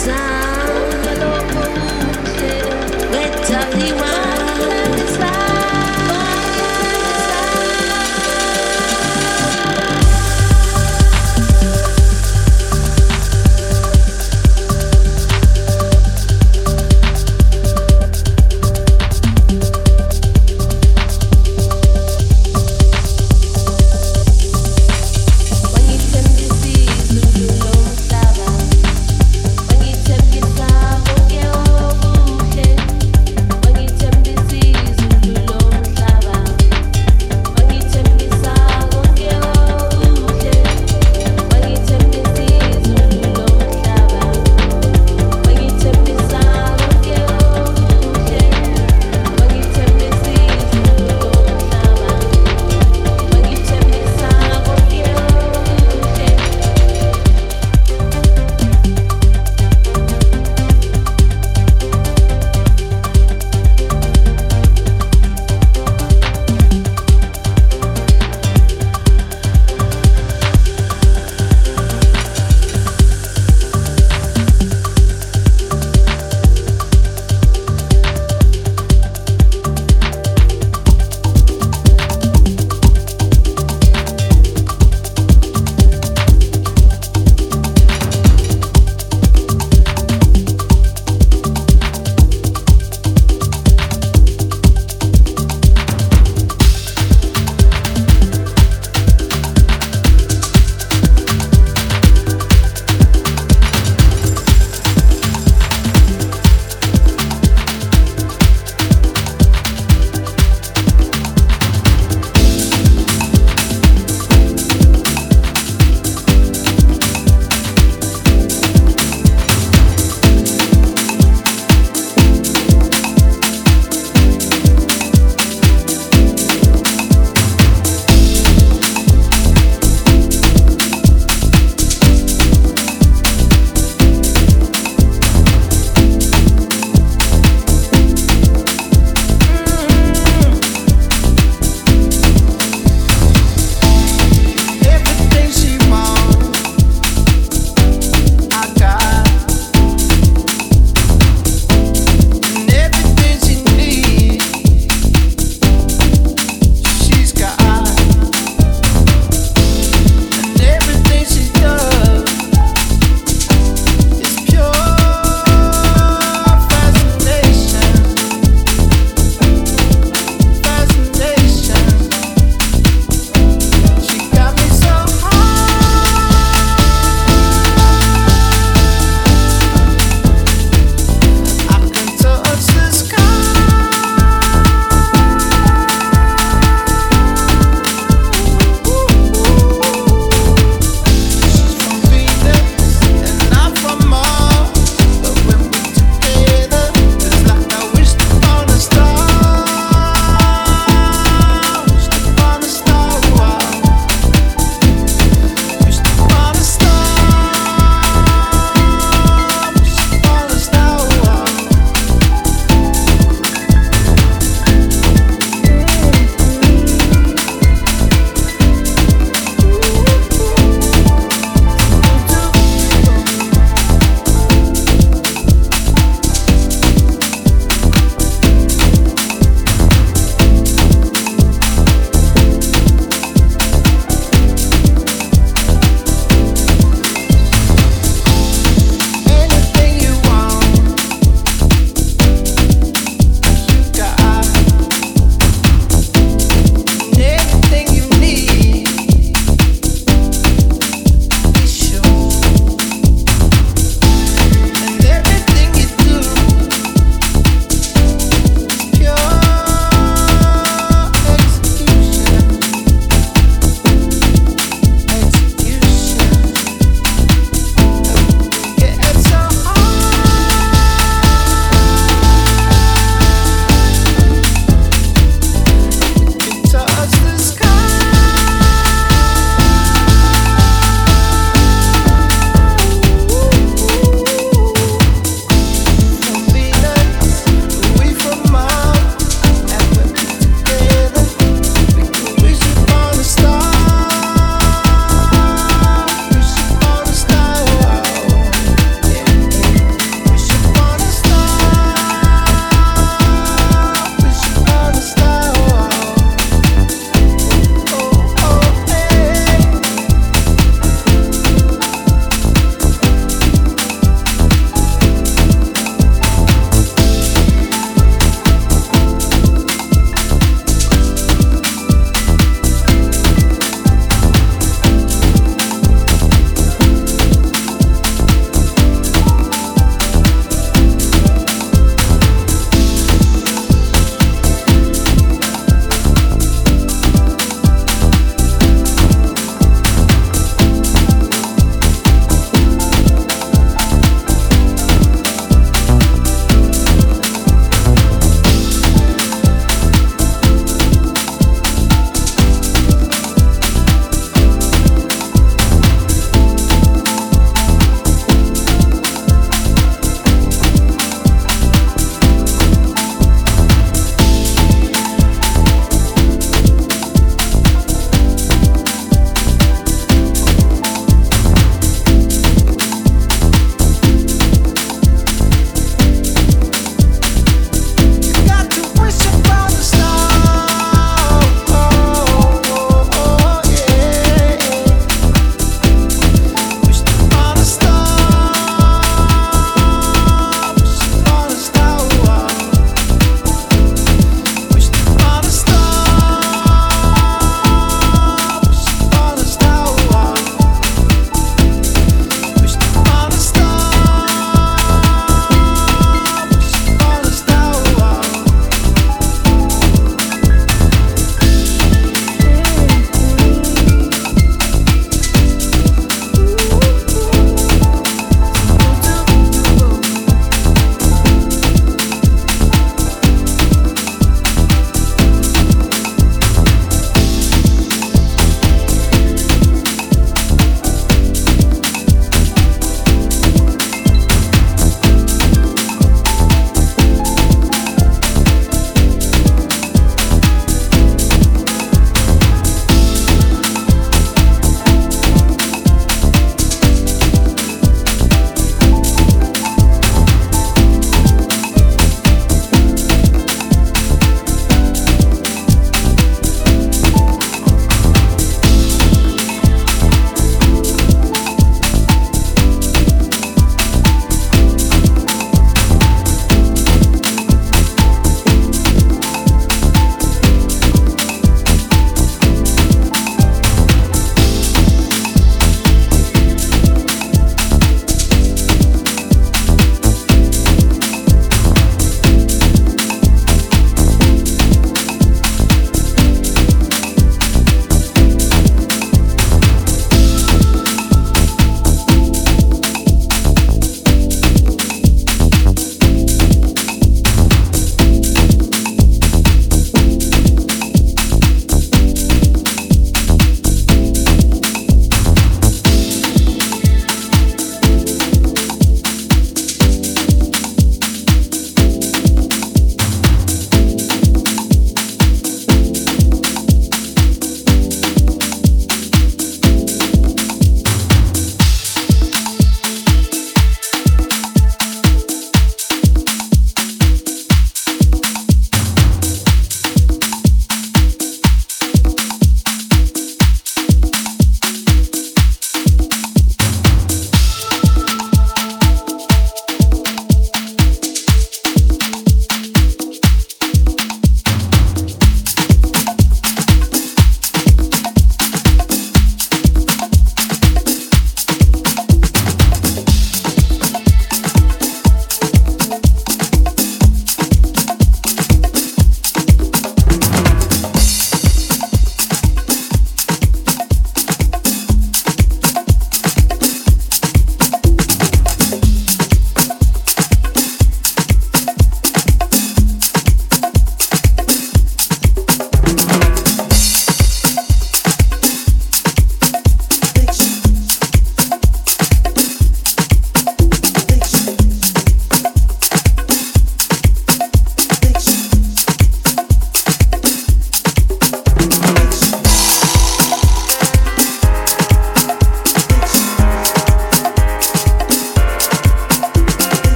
sun.